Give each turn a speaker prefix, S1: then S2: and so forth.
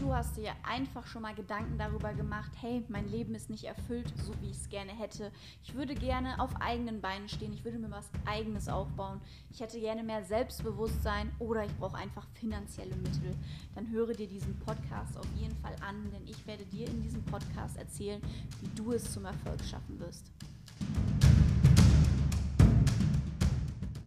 S1: du hast dir einfach schon mal Gedanken darüber gemacht, hey, mein Leben ist nicht erfüllt, so wie ich es gerne hätte. Ich würde gerne auf eigenen Beinen stehen, ich würde mir was eigenes aufbauen. Ich hätte gerne mehr Selbstbewusstsein oder ich brauche einfach finanzielle Mittel. Dann höre dir diesen Podcast auf jeden Fall an, denn ich werde dir in diesem Podcast erzählen, wie du es zum Erfolg schaffen wirst.